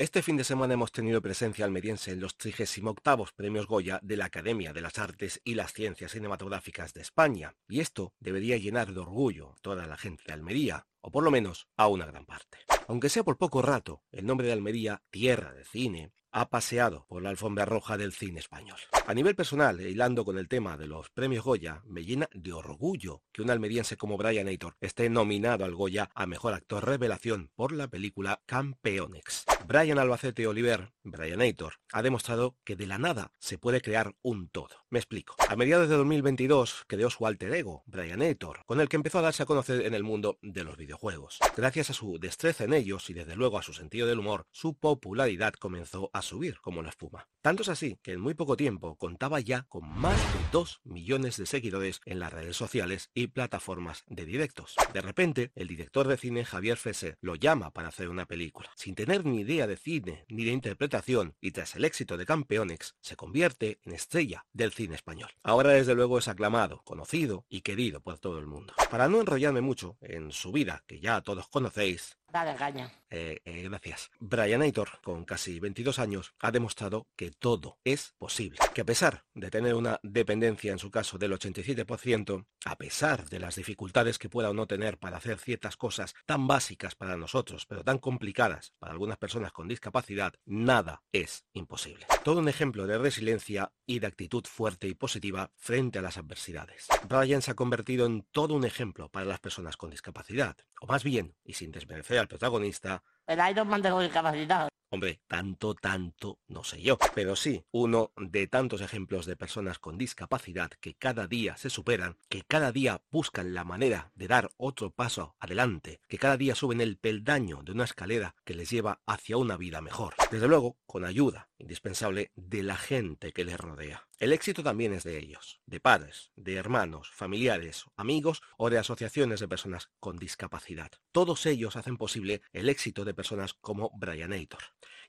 Este fin de semana hemos tenido presencia almeriense en los 38 Premios Goya de la Academia de las Artes y las Ciencias Cinematográficas de España, y esto debería llenar de orgullo a toda la gente de Almería, o por lo menos a una gran parte. Aunque sea por poco rato, el nombre de Almería, tierra de cine, ha paseado por la alfombra roja del cine español. A nivel personal, e hilando con el tema de los premios Goya, me llena de orgullo que un almeriense como Brian Aitor esté nominado al Goya a Mejor Actor Revelación por la película Campeonex. Brian Albacete Oliver, Brian Aitor, ha demostrado que de la nada se puede crear un todo. Me explico. A mediados de 2022 creó su alter ego, Brian Aitor, con el que empezó a darse a conocer en el mundo de los videojuegos. Gracias a su destreza en ellos y desde luego a su sentido del humor, su popularidad comenzó a subir como la espuma. Tanto es así que en muy poco tiempo contaba ya con más de 2 millones de seguidores en las redes sociales y plataformas de directos. De repente, el director de cine Javier Fese lo llama para hacer una película. Sin tener ni idea de cine ni de interpretación y tras el éxito de Campeonex, se convierte en estrella del cine español. Ahora desde luego es aclamado, conocido y querido por todo el mundo. Para no enrollarme mucho en su vida, que ya todos conocéis, Dale caña. eh, eh, gracias. Brian Aitor, con casi 22 años, ha demostrado que todo es posible. Que a pesar de tener una dependencia, en su caso, del 87%, a pesar de las dificultades que pueda o no tener para hacer ciertas cosas tan básicas para nosotros, pero tan complicadas para algunas personas con discapacidad, nada es imposible. Todo un ejemplo de resiliencia y de actitud fuerte y positiva frente a las adversidades. Brian se ha convertido en todo un ejemplo para las personas con discapacidad, o más bien, y sin desmerecer al protagonista, El Iron Man tengo discapacidad. Hombre, tanto, tanto, no sé yo, pero sí, uno de tantos ejemplos de personas con discapacidad que cada día se superan, que cada día buscan la manera de dar otro paso adelante, que cada día suben el peldaño de una escalera que les lleva hacia una vida mejor. Desde luego, con ayuda indispensable de la gente que les rodea. El éxito también es de ellos, de padres, de hermanos, familiares, amigos o de asociaciones de personas con discapacidad. Todos ellos hacen posible el éxito de personas como Brian Aitor.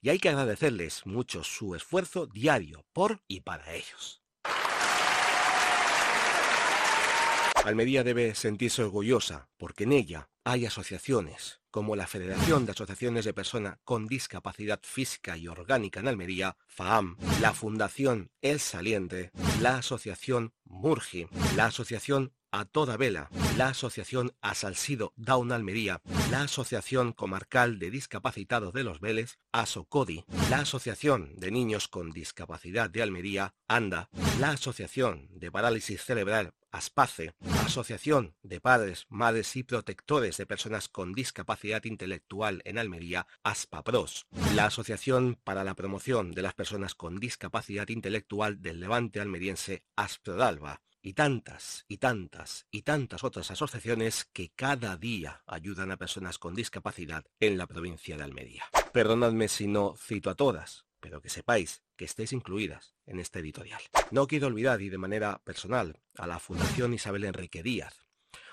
Y hay que agradecerles mucho su esfuerzo diario por y para ellos. Almería debe sentirse orgullosa porque en ella hay asociaciones como la Federación de Asociaciones de Personas con Discapacidad Física y Orgánica en Almería, FAAM, la Fundación El Saliente, la Asociación Murgi, la Asociación a toda vela, la Asociación Asalsido Down Almería, la Asociación Comarcal de Discapacitados de los Vélez, ASOCODI, la Asociación de Niños con Discapacidad de Almería, ANDA, la Asociación de Parálisis Cerebral, ASPACE, Asociación de Padres, Madres y Protectores de Personas con Discapacidad Intelectual en Almería, ASPAPROS, la Asociación para la Promoción de las Personas con Discapacidad Intelectual del Levante Almeriense, ASPRODALBA, y tantas y tantas y tantas otras asociaciones que cada día ayudan a personas con discapacidad en la provincia de Almería. Perdonadme si no cito a todas, pero que sepáis que estéis incluidas en este editorial. No quiero olvidar y de manera personal a la Fundación Isabel Enrique Díaz,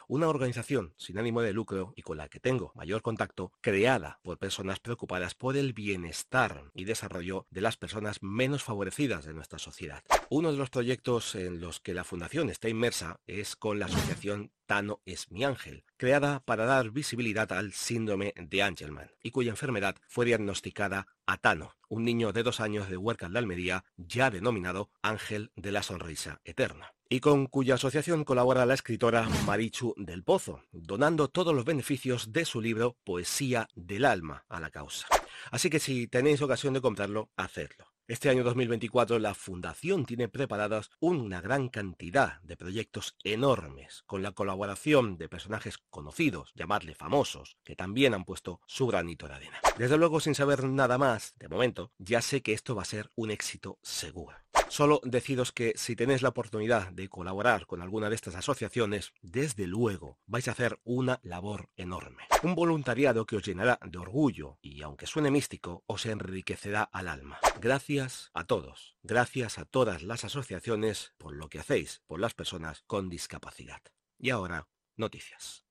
una organización sin ánimo de lucro y con la que tengo mayor contacto, creada por personas preocupadas por el bienestar y desarrollo de las personas menos favorecidas de nuestra sociedad. Uno de los proyectos en los que la fundación está inmersa es con la asociación Tano es mi ángel, creada para dar visibilidad al síndrome de Angelman y cuya enfermedad fue diagnosticada a Tano, un niño de dos años de Huercal de Almería, ya denominado Ángel de la Sonrisa Eterna y con cuya asociación colabora la escritora Marichu del Pozo, donando todos los beneficios de su libro Poesía del Alma a la causa. Así que si tenéis ocasión de comprarlo, hacedlo. Este año 2024 la Fundación tiene preparadas una gran cantidad de proyectos enormes, con la colaboración de personajes conocidos, llamadle famosos, que también han puesto su granito de arena. Desde luego, sin saber nada más, de momento, ya sé que esto va a ser un éxito seguro. Solo deciros que si tenéis la oportunidad de colaborar con alguna de estas asociaciones, desde luego vais a hacer una labor enorme. Un voluntariado que os llenará de orgullo y, aunque suene místico, os enriquecerá al alma. Gracias a todos, gracias a todas las asociaciones por lo que hacéis por las personas con discapacidad. Y ahora, noticias.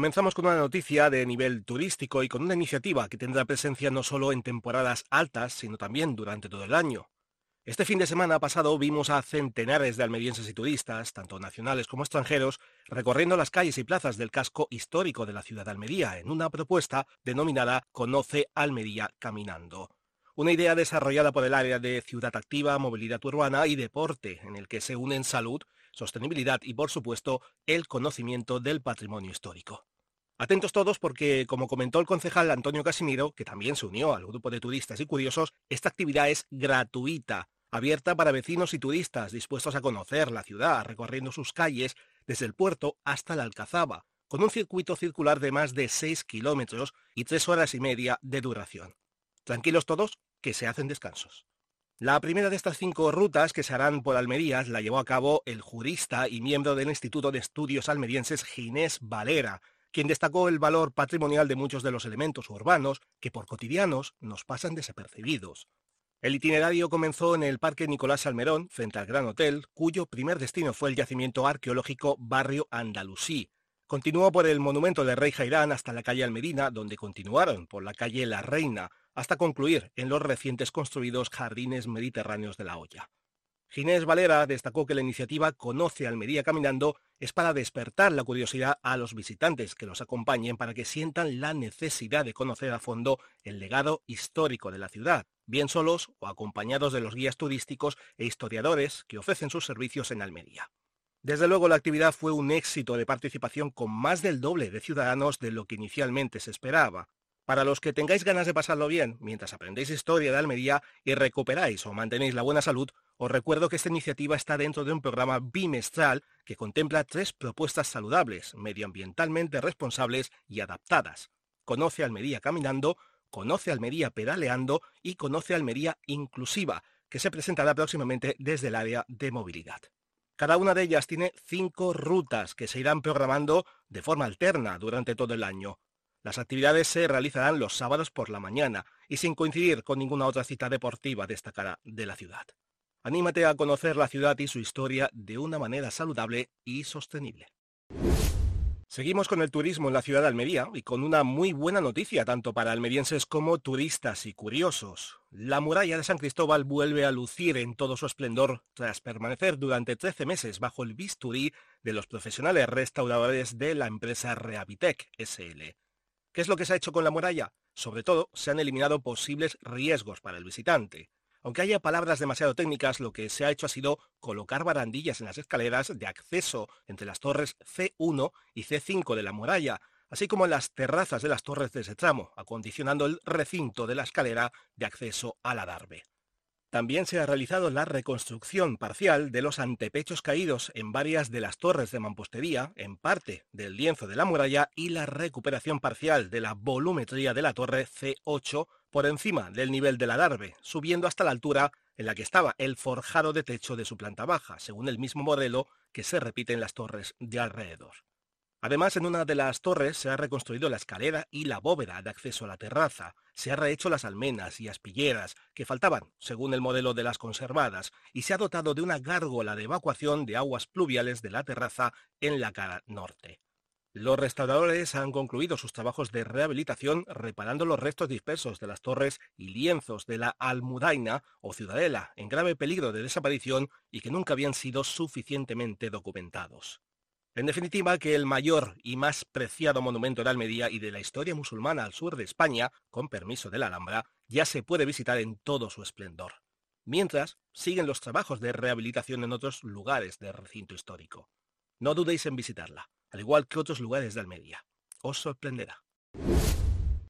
Comenzamos con una noticia de nivel turístico y con una iniciativa que tendrá presencia no solo en temporadas altas, sino también durante todo el año. Este fin de semana pasado vimos a centenares de almerienses y turistas, tanto nacionales como extranjeros, recorriendo las calles y plazas del casco histórico de la ciudad de Almería en una propuesta denominada Conoce Almería Caminando. Una idea desarrollada por el área de Ciudad Activa, Movilidad Urbana y Deporte, en el que se unen salud, sostenibilidad y, por supuesto, el conocimiento del patrimonio histórico. Atentos todos porque, como comentó el concejal Antonio Casimiro, que también se unió al grupo de turistas y curiosos, esta actividad es gratuita, abierta para vecinos y turistas dispuestos a conocer la ciudad, recorriendo sus calles desde el puerto hasta la Alcazaba, con un circuito circular de más de 6 kilómetros y 3 horas y media de duración. Tranquilos todos, que se hacen descansos. La primera de estas cinco rutas que se harán por Almerías la llevó a cabo el jurista y miembro del Instituto de Estudios Almerienses Ginés Valera, quien destacó el valor patrimonial de muchos de los elementos urbanos que por cotidianos nos pasan desapercibidos. El itinerario comenzó en el Parque Nicolás Salmerón, frente al Gran Hotel, cuyo primer destino fue el yacimiento arqueológico Barrio Andalusí. Continuó por el monumento del Rey Jairán hasta la calle Almerina, donde continuaron por la calle La Reina, hasta concluir en los recientes construidos jardines mediterráneos de la Hoya. Ginés Valera destacó que la iniciativa Conoce Almería Caminando es para despertar la curiosidad a los visitantes que los acompañen para que sientan la necesidad de conocer a fondo el legado histórico de la ciudad, bien solos o acompañados de los guías turísticos e historiadores que ofrecen sus servicios en Almería. Desde luego la actividad fue un éxito de participación con más del doble de ciudadanos de lo que inicialmente se esperaba, para los que tengáis ganas de pasarlo bien mientras aprendéis historia de Almería y recuperáis o mantenéis la buena salud, os recuerdo que esta iniciativa está dentro de un programa bimestral que contempla tres propuestas saludables, medioambientalmente responsables y adaptadas. Conoce Almería caminando, Conoce Almería pedaleando y Conoce Almería inclusiva, que se presentará próximamente desde el área de movilidad. Cada una de ellas tiene cinco rutas que se irán programando de forma alterna durante todo el año. Las actividades se realizarán los sábados por la mañana y sin coincidir con ninguna otra cita deportiva destacada de la ciudad. Anímate a conocer la ciudad y su historia de una manera saludable y sostenible. Seguimos con el turismo en la ciudad de Almería y con una muy buena noticia tanto para almerienses como turistas y curiosos. La muralla de San Cristóbal vuelve a lucir en todo su esplendor tras permanecer durante 13 meses bajo el bisturí de los profesionales restauradores de la empresa Rehabitec SL. ¿Qué es lo que se ha hecho con la muralla? Sobre todo, se han eliminado posibles riesgos para el visitante. Aunque haya palabras demasiado técnicas, lo que se ha hecho ha sido colocar barandillas en las escaleras de acceso entre las torres C1 y C5 de la muralla, así como en las terrazas de las torres de ese tramo, acondicionando el recinto de la escalera de acceso a la Darbe. También se ha realizado la reconstrucción parcial de los antepechos caídos en varias de las torres de mampostería, en parte del lienzo de la muralla, y la recuperación parcial de la volumetría de la torre C8 por encima del nivel de la Darbe, subiendo hasta la altura en la que estaba el forjado de techo de su planta baja, según el mismo modelo que se repite en las torres de alrededor. Además, en una de las torres se ha reconstruido la escalera y la bóveda de acceso a la terraza, se ha rehecho las almenas y aspilleras que faltaban, según el modelo de las conservadas, y se ha dotado de una gárgola de evacuación de aguas pluviales de la terraza en la cara norte. Los restauradores han concluido sus trabajos de rehabilitación reparando los restos dispersos de las torres y lienzos de la Almudaina o Ciudadela, en grave peligro de desaparición y que nunca habían sido suficientemente documentados. En definitiva, que el mayor y más preciado monumento de Almería y de la historia musulmana al sur de España, con permiso de la Alhambra, ya se puede visitar en todo su esplendor. mientras siguen los trabajos de rehabilitación en otros lugares del recinto histórico. No dudéis en visitarla, al igual que otros lugares de Almería. Os sorprenderá.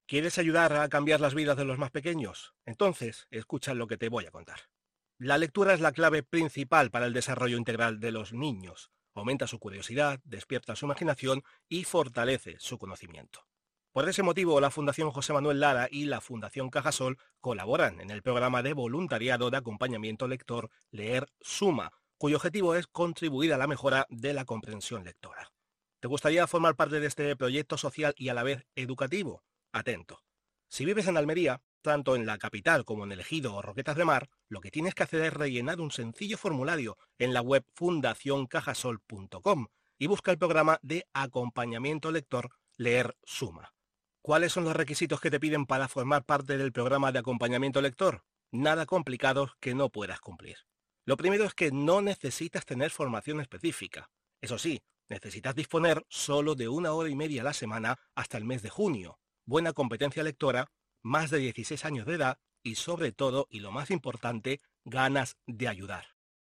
¿Quieres ayudar a cambiar las vidas de los más pequeños? Entonces, escucha lo que te voy a contar. La lectura es la clave principal para el desarrollo integral de los niños. Aumenta su curiosidad, despierta su imaginación y fortalece su conocimiento. Por ese motivo, la Fundación José Manuel Lara y la Fundación Cajasol colaboran en el programa de voluntariado de acompañamiento lector Leer Suma, cuyo objetivo es contribuir a la mejora de la comprensión lectora. ¿Te gustaría formar parte de este proyecto social y a la vez educativo? Atento. Si vives en Almería, tanto en la capital como en el Ejido o Roquetas de Mar, lo que tienes que hacer es rellenar un sencillo formulario en la web fundacioncajasol.com y busca el programa de acompañamiento lector Leer Suma. ¿Cuáles son los requisitos que te piden para formar parte del programa de acompañamiento lector? Nada complicados que no puedas cumplir. Lo primero es que no necesitas tener formación específica. Eso sí, necesitas disponer solo de una hora y media a la semana hasta el mes de junio, buena competencia lectora, más de 16 años de edad y sobre todo, y lo más importante, ganas de ayudar.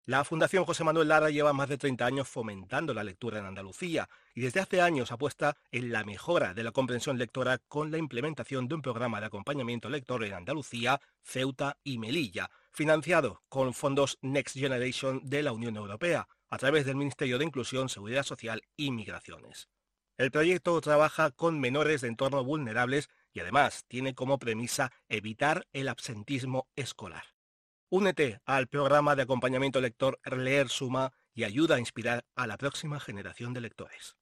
La Fundación José Manuel Lara lleva más de 30 años fomentando la lectura en Andalucía y desde hace años apuesta en la mejora de la comprensión lectora con la implementación de un programa de acompañamiento lector en Andalucía, Ceuta y Melilla, financiado con fondos Next Generation de la Unión Europea a través del Ministerio de Inclusión, Seguridad Social y Migraciones. El proyecto trabaja con menores de entornos vulnerables y además tiene como premisa evitar el absentismo escolar. Únete al programa de acompañamiento lector Leer Suma y ayuda a inspirar a la próxima generación de lectores.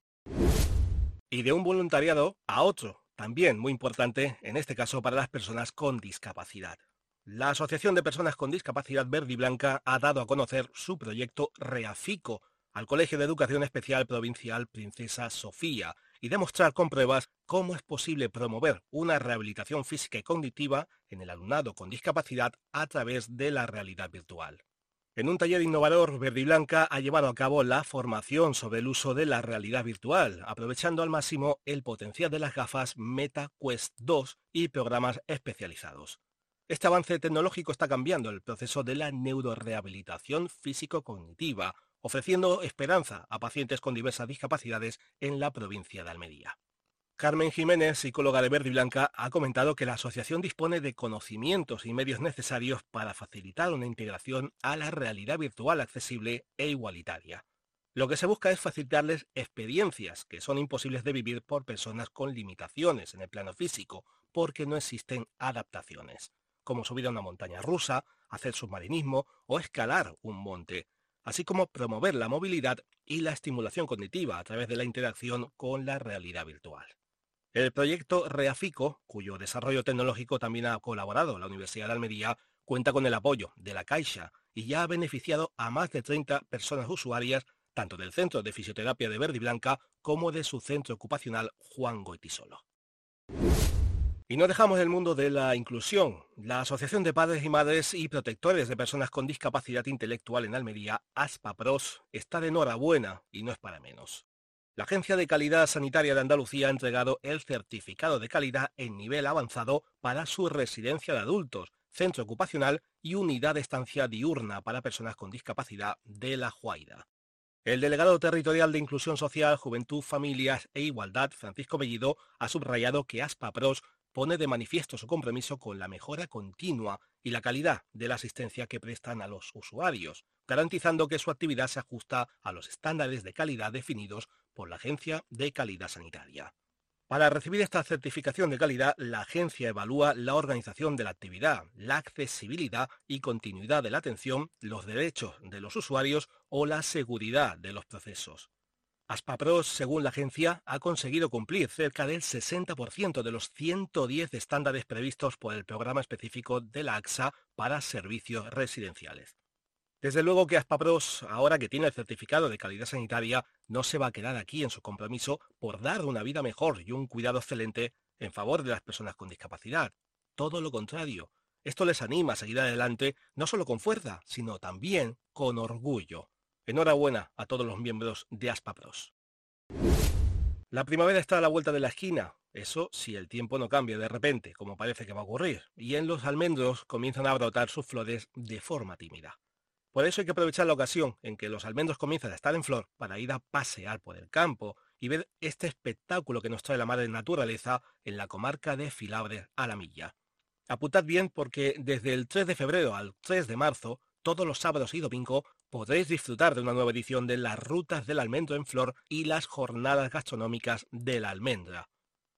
Y de un voluntariado a otro, también muy importante, en este caso para las personas con discapacidad. La Asociación de Personas con Discapacidad Verde y Blanca ha dado a conocer su proyecto Reafico, al Colegio de Educación Especial Provincial Princesa Sofía y demostrar con pruebas cómo es posible promover una rehabilitación física y cognitiva en el alumnado con discapacidad a través de la realidad virtual. En un taller innovador, Verde y Blanca ha llevado a cabo la formación sobre el uso de la realidad virtual, aprovechando al máximo el potencial de las gafas Meta Quest 2 y programas especializados. Este avance tecnológico está cambiando el proceso de la neurorehabilitación físico-cognitiva, ofreciendo esperanza a pacientes con diversas discapacidades en la provincia de Almería. Carmen Jiménez, psicóloga de Verde y Blanca, ha comentado que la asociación dispone de conocimientos y medios necesarios para facilitar una integración a la realidad virtual accesible e igualitaria. Lo que se busca es facilitarles experiencias que son imposibles de vivir por personas con limitaciones en el plano físico, porque no existen adaptaciones, como subir a una montaña rusa, hacer submarinismo o escalar un monte, así como promover la movilidad y la estimulación cognitiva a través de la interacción con la realidad virtual. El proyecto Reafico, cuyo desarrollo tecnológico también ha colaborado la Universidad de Almería, cuenta con el apoyo de la Caixa y ya ha beneficiado a más de 30 personas usuarias tanto del Centro de Fisioterapia de Verde y Blanca como de su centro ocupacional Juan Goitisolo. Y no dejamos el mundo de la inclusión. La Asociación de Padres y Madres y Protectores de Personas con Discapacidad Intelectual en Almería, ASPAPROS, está de enhorabuena y no es para menos. La Agencia de Calidad Sanitaria de Andalucía ha entregado el certificado de calidad en nivel avanzado para su residencia de adultos, centro ocupacional y unidad de estancia diurna para personas con discapacidad de La Juaida. El delegado territorial de Inclusión Social, Juventud, Familias e Igualdad, Francisco Bellido, ha subrayado que ASPAPROS pone de manifiesto su compromiso con la mejora continua y la calidad de la asistencia que prestan a los usuarios, garantizando que su actividad se ajusta a los estándares de calidad definidos por la Agencia de Calidad Sanitaria. Para recibir esta certificación de calidad, la agencia evalúa la organización de la actividad, la accesibilidad y continuidad de la atención, los derechos de los usuarios o la seguridad de los procesos. Aspapros, según la agencia, ha conseguido cumplir cerca del 60% de los 110 estándares previstos por el programa específico de la AXA para servicios residenciales. Desde luego que Aspapros, ahora que tiene el certificado de calidad sanitaria, no se va a quedar aquí en su compromiso por dar una vida mejor y un cuidado excelente en favor de las personas con discapacidad. Todo lo contrario, esto les anima a seguir adelante no solo con fuerza, sino también con orgullo. Enhorabuena a todos los miembros de Aspapros. La primavera está a la vuelta de la esquina. Eso si el tiempo no cambia de repente, como parece que va a ocurrir, y en los almendros comienzan a brotar sus flores de forma tímida. Por eso hay que aprovechar la ocasión en que los almendros comienzan a estar en flor para ir a pasear por el campo y ver este espectáculo que nos trae la madre naturaleza en la comarca de Filabres a la Milla. Apuntad bien porque desde el 3 de febrero al 3 de marzo, todos los sábados y domingos, podréis disfrutar de una nueva edición de las rutas del almendro en flor y las jornadas gastronómicas de la almendra.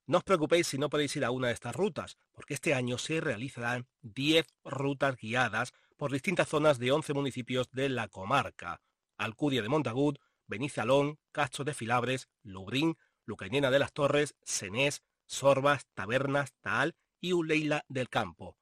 No os preocupéis si no podéis ir a una de estas rutas, porque este año se realizarán 10 rutas guiadas por distintas zonas de 11 municipios de la comarca. Alcudia de Montagut, Benizalón, Castro de Filabres, Lubrín, Lucainena de las Torres, Senés, Sorbas, Tabernas, Taal y Uleila del Campo.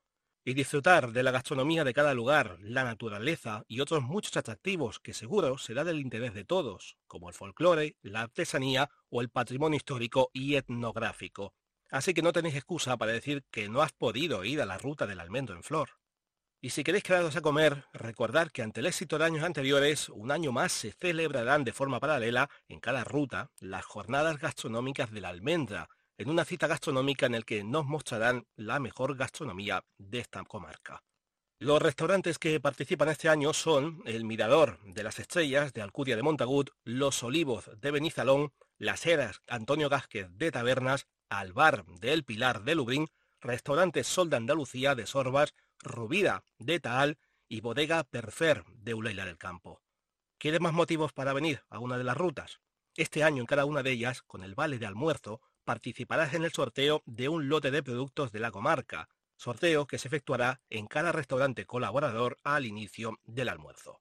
Y disfrutar de la gastronomía de cada lugar, la naturaleza y otros muchos atractivos que seguro será del interés de todos, como el folclore, la artesanía o el patrimonio histórico y etnográfico. Así que no tenéis excusa para decir que no has podido ir a la ruta del almendro en flor. Y si queréis quedaros a comer, recordad que ante el éxito de años anteriores, un año más se celebrarán de forma paralela en cada ruta las jornadas gastronómicas de la almendra, en una cita gastronómica en el que nos mostrarán la mejor gastronomía de esta comarca. Los restaurantes que participan este año son el Mirador de las Estrellas de Alcudia de Montagut, Los Olivos de Benizalón, Las Heras Antonio Gásquez de Tabernas, Albar de El Pilar de Lubrín, Restaurante Sol de Andalucía de Sorbas, Rubida de Taal y Bodega Perfer de Uleila del Campo. ¿Quieres más motivos para venir a una de las rutas? Este año en cada una de ellas, con el vale de almuerzo, participarás en el sorteo de un lote de productos de la comarca, sorteo que se efectuará en cada restaurante colaborador al inicio del almuerzo.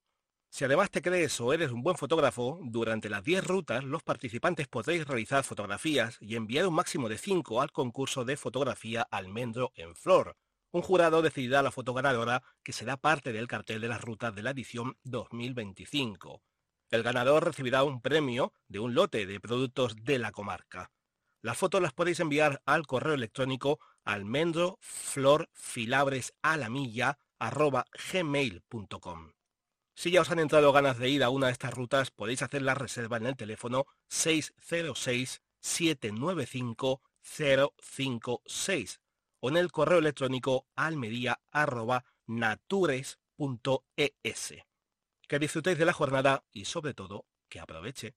Si además te crees o eres un buen fotógrafo, durante las 10 rutas los participantes podréis realizar fotografías y enviar un máximo de 5 al concurso de fotografía Almendro en Flor, un jurado decidirá la foto ganadora que será parte del cartel de las rutas de la edición 2025. El ganador recibirá un premio de un lote de productos de la comarca. Las fotos las podéis enviar al correo electrónico almendroflorfilabressalamilla.gmail.com Si ya os han entrado ganas de ir a una de estas rutas, podéis hacer la reserva en el teléfono 606 795 056 o en el correo electrónico almería.natures.es. Que disfrutéis de la jornada y sobre todo que aproveche.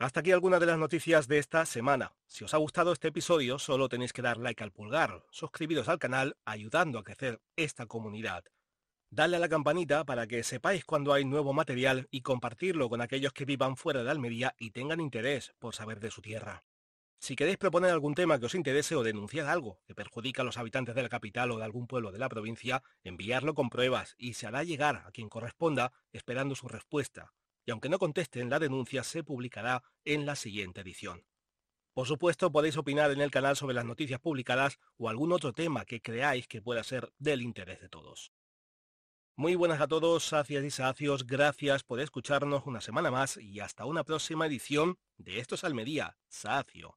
Hasta aquí algunas de las noticias de esta semana. Si os ha gustado este episodio, solo tenéis que dar like al pulgar, suscribiros al canal, ayudando a crecer esta comunidad. Dale a la campanita para que sepáis cuando hay nuevo material y compartirlo con aquellos que vivan fuera de Almería y tengan interés por saber de su tierra. Si queréis proponer algún tema que os interese o denunciar algo que perjudica a los habitantes de la capital o de algún pueblo de la provincia, enviarlo con pruebas y se hará llegar a quien corresponda esperando su respuesta. Y aunque no contesten, la denuncia se publicará en la siguiente edición. Por supuesto, podéis opinar en el canal sobre las noticias publicadas o algún otro tema que creáis que pueda ser del interés de todos. Muy buenas a todos, sacias y sacios, gracias por escucharnos una semana más y hasta una próxima edición de Esto es Almería, Sacio.